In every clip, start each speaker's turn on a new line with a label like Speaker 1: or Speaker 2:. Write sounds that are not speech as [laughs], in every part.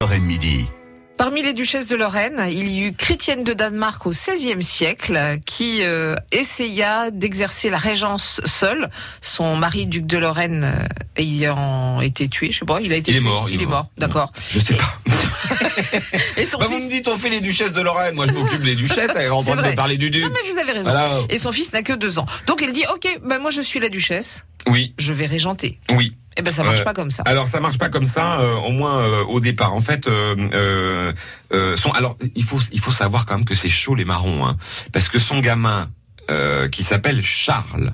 Speaker 1: Lorraine Midi.
Speaker 2: Parmi les duchesses de Lorraine, il y eut Chrétienne de Danemark au XVIe siècle qui euh, essaya d'exercer la régence seule. Son mari, duc de Lorraine, euh, ayant été tué, je sais pas, il a été
Speaker 3: Il est mort,
Speaker 2: Il, est mort, d'accord.
Speaker 3: Je sais pas. [laughs]
Speaker 2: Et son
Speaker 3: Bah, vous me
Speaker 2: fils.
Speaker 3: dites, on fait les duchesses de Lorraine. Moi, je m'occupe des duchesses. Elle est en train de parler du duc.
Speaker 2: Non mais vous avez raison.
Speaker 3: Voilà.
Speaker 2: Et son fils n'a que deux ans. Donc elle dit, ok, ben moi je suis la duchesse,
Speaker 3: Oui,
Speaker 2: je vais régenter.
Speaker 3: oui.
Speaker 2: Eh ben ça marche
Speaker 3: Euh,
Speaker 2: pas comme ça.
Speaker 3: Alors ça marche pas comme ça, euh, au moins euh, au départ. En fait, euh, euh, euh, son, alors il faut il faut savoir quand même que c'est chaud les marrons, hein, parce que son gamin euh, qui s'appelle Charles.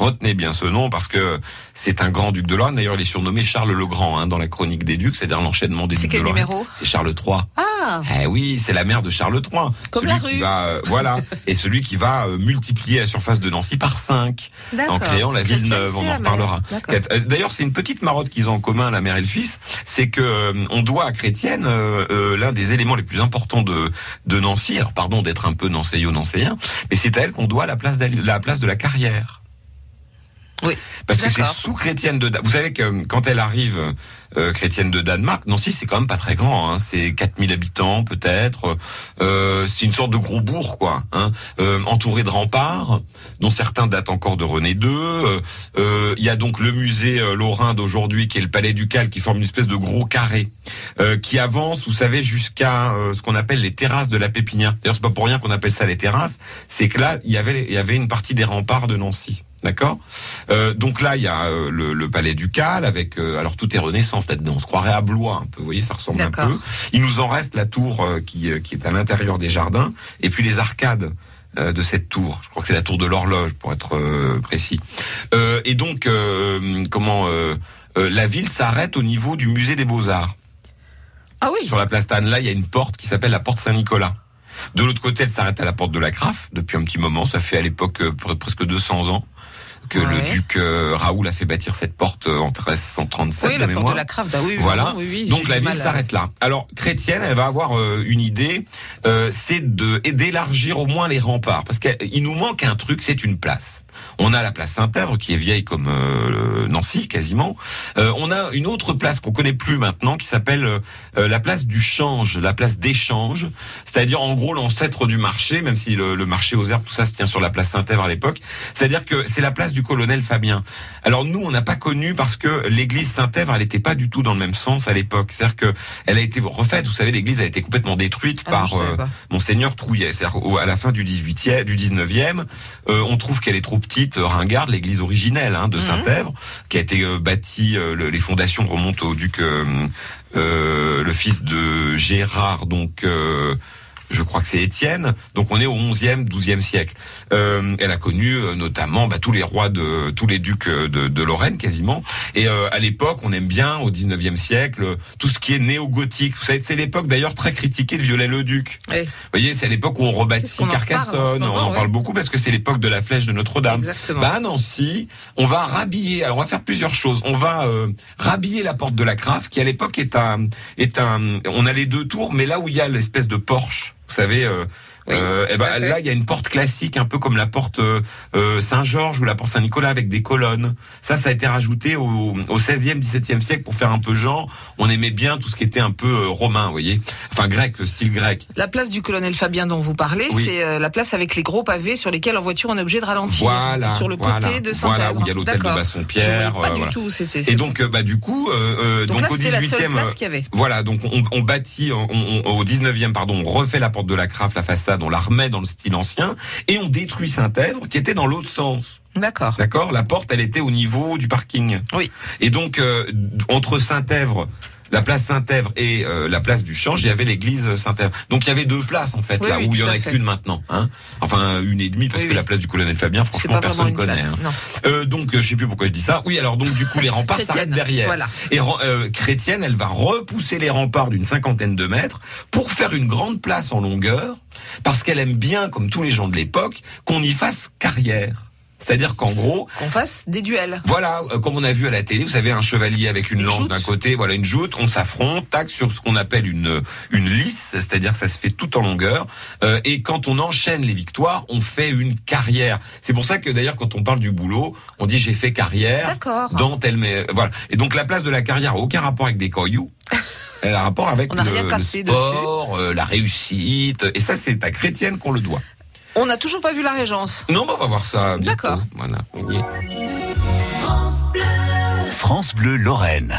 Speaker 3: Retenez bien ce nom parce que c'est un grand duc de Lorraine. D'ailleurs, il est surnommé Charles le Grand hein, dans la chronique des ducs, c'est-à-dire l'enchaînement des
Speaker 2: C'est
Speaker 3: ducs
Speaker 2: quel
Speaker 3: de Lorraine.
Speaker 2: numéro?
Speaker 3: C'est Charles III.
Speaker 2: Ah,
Speaker 3: Eh oui, c'est la mère de Charles III.
Speaker 2: Comme
Speaker 3: celui
Speaker 2: la
Speaker 3: qui
Speaker 2: rue.
Speaker 3: va, euh, voilà, [laughs] et celui qui va euh, multiplier la surface de Nancy par 5
Speaker 2: d'accord.
Speaker 3: en créant la ville neuve. On en reparlera. Euh, D'ailleurs, c'est une petite marotte qu'ils ont en commun, la mère et le fils, c'est que euh, on doit à Chrétienne l'un des éléments les plus importants de de Nancy. Alors pardon d'être un peu nancéio nancéen, mais c'est à elle qu'on doit la place la place de la carrière.
Speaker 2: Oui.
Speaker 3: Parce que c'est sous Chrétienne de Dan- vous savez que euh, quand elle arrive euh, Chrétienne de Danemark, Nancy c'est quand même pas très grand, hein, c'est 4000 habitants peut-être, euh, c'est une sorte de gros bourg quoi, hein, euh, entouré de remparts dont certains datent encore de René II. Euh, euh, Il y a donc le musée lorrain d'aujourd'hui qui est le palais ducal qui forme une espèce de gros carré euh, qui avance, vous savez, jusqu'à euh, ce qu'on appelle les terrasses de la Pépinière. D'ailleurs c'est pas pour rien qu'on appelle ça les terrasses, c'est que là il y avait il y avait une partie des remparts de Nancy. D'accord. Euh, donc là, il y a euh, le, le palais ducal avec euh, alors tout est Renaissance là-dedans. On se croirait à Blois un peu. Vous voyez, ça ressemble un peu. Il nous en reste la tour euh, qui euh, qui est à l'intérieur des jardins et puis les arcades euh, de cette tour. Je crois que c'est la tour de l'horloge pour être euh, précis. Euh, et donc euh, comment euh, euh, la ville s'arrête au niveau du musée des Beaux Arts
Speaker 2: Ah oui.
Speaker 3: sur la place Tannes. Là, il y a une porte qui s'appelle la porte Saint-Nicolas. De l'autre côté, elle s'arrête à la porte de la Craffe depuis un petit moment. Ça fait à l'époque euh, pre- presque 200 ans que
Speaker 2: Ouais.
Speaker 3: le duc euh, Raoul a fait bâtir cette porte euh, en 1337
Speaker 2: Oui,
Speaker 3: de
Speaker 2: la
Speaker 3: mémoire.
Speaker 2: porte de la Crave, ah oui, oui,
Speaker 3: Voilà. Donc la ville s'arrête là. Alors chrétienne, elle va avoir euh, une idée, euh, c'est de d'élargir au moins les remparts, parce qu'il nous manque un truc, c'est une place. On a la place Saint-Èvre qui est vieille comme euh, Nancy quasiment. Euh, on a une autre place qu'on connaît plus maintenant qui s'appelle euh, la place du change, la place d'échange, c'est-à-dire en gros l'ancêtre du marché, même si le, le marché aux herbes tout ça se tient sur la place Saint-Èvre à l'époque. C'est-à-dire que c'est la place du colonel Fabien. Alors nous on n'a pas connu parce que l'église Saint-Èvre elle n'était pas du tout dans le même sens à l'époque. C'est-à-dire que elle a été refaite. Vous savez l'église a été complètement détruite
Speaker 2: Ah,
Speaker 3: par euh. Monseigneur Trouillet. C'est-à-dire à la fin du 18e, du 19e, euh, on trouve qu'elle est trop petite, ringarde, l'église originelle hein, de
Speaker 2: Mhm.
Speaker 3: Saint-Èvre, qui a été euh, bâtie, euh, le- les fondations remontent au duc, euh, euh, le fils de Gérard, donc... je crois que c'est Étienne. Donc on est au 11e, 12e siècle. Euh, elle a connu euh, notamment bah, tous les rois de tous les ducs euh, de, de Lorraine quasiment. Et euh, à l'époque, on aime bien au 19e siècle tout ce qui est néo-gothique. Vous savez, c'est l'époque d'ailleurs très critiquée de Viollet-le-Duc.
Speaker 2: Oui.
Speaker 3: Vous voyez, c'est à l'époque où on rebâtit
Speaker 2: en ce
Speaker 3: Carcassonne.
Speaker 2: moment,
Speaker 3: on en
Speaker 2: oui.
Speaker 3: parle beaucoup parce que c'est l'époque de la flèche de Notre-Dame.
Speaker 2: Exactement.
Speaker 3: Bah à Nancy, on va rhabiller. Alors on va faire plusieurs choses. On va euh, rhabiller la porte de la Crave, qui à l'époque est un est un. On a les deux tours, mais là où il y a l'espèce de porche, vous savez. Euh,
Speaker 2: Oui,
Speaker 3: euh, eh ben, là, il y a une porte classique, un peu comme la porte euh, euh, Saint-Georges ou la porte Saint-Nicolas avec des colonnes. Ça, ça a été rajouté au, au 16e, 17e siècle pour faire un peu genre. On aimait bien tout ce qui était un peu euh, romain, vous voyez. Enfin, grec, le style grec.
Speaker 2: La place du colonel Fabien dont vous parlez,
Speaker 3: Oui.
Speaker 2: c'est la place avec les gros pavés sur lesquels en voiture on est obligé de ralentir.
Speaker 3: Voilà.
Speaker 2: Sur le côté
Speaker 3: voilà,
Speaker 2: de Saint-Èvre.
Speaker 3: Voilà, où il y a l'hôtel de Bassompierre.
Speaker 2: pas du tout c'était.
Speaker 3: Et donc, bah, du coup, donc,
Speaker 2: donc là,
Speaker 3: au
Speaker 2: c'était la seule
Speaker 3: 18e,
Speaker 2: place
Speaker 3: euh,
Speaker 2: qu'il y avait.
Speaker 3: voilà, donc on, on bâtit, on, on- au 19e, pardon, on refait la porte de la Craffe, la façade, on la remet dans le style ancien, et on détruit Saint-Èvre, qui était dans l'autre sens.
Speaker 2: D'accord.
Speaker 3: D'accord? La porte, elle était au niveau du parking.
Speaker 2: Oui.
Speaker 3: Et donc, euh, entre Saint-Èvre, la place Saint-Èvre et euh, la place du Change, il y avait l'église Saint-Èvre. Donc, il y avait deux places, en fait,
Speaker 2: Oui,
Speaker 3: là,
Speaker 2: oui,
Speaker 3: où il y en a qu'une maintenant. Hein enfin, une et demie, parce
Speaker 2: Oui,
Speaker 3: que la place du colonel Fabien, franchement, personne
Speaker 2: une
Speaker 3: connaît.
Speaker 2: place.
Speaker 3: hein. Euh, donc, je sais plus pourquoi je dis ça. Oui, alors, donc, du coup, les remparts s'arrêtent derrière.
Speaker 2: Voilà.
Speaker 3: Et euh, chrétienne, elle va repousser les remparts d'une cinquantaine de mètres pour faire une grande place en longueur, parce qu'elle aime bien, comme tous les gens de l'époque, qu'on y fasse carrière. C'est-à-dire qu'en gros,
Speaker 2: Qu'on fasse des duels.
Speaker 3: voilà, euh, comme on a vu à la télé, vous savez, un chevalier avec une,
Speaker 2: Une
Speaker 3: lance d'un côté, voilà une joute, on s'affronte, tac sur ce qu'on appelle une une lisse, c'est-à-dire que ça se fait tout en longueur. Euh, et quand on enchaîne les victoires, on fait une carrière. C'est pour ça que d'ailleurs, quand on parle du boulot, on dit j'ai fait carrière
Speaker 2: D'accord.
Speaker 3: dans tel mais voilà. Et donc la place de la carrière a aucun rapport avec des cailloux. [laughs] Elle a un rapport avec
Speaker 2: On n'a
Speaker 3: le, sport, euh, la réussite. Et ça, c'est à Chrétienne qu'on le doit.
Speaker 2: On n'a toujours pas vu la Régence.
Speaker 3: Non, mais on va voir ça.
Speaker 2: D'accord.
Speaker 3: Voilà. Oui.
Speaker 1: France Bleu Lorraine.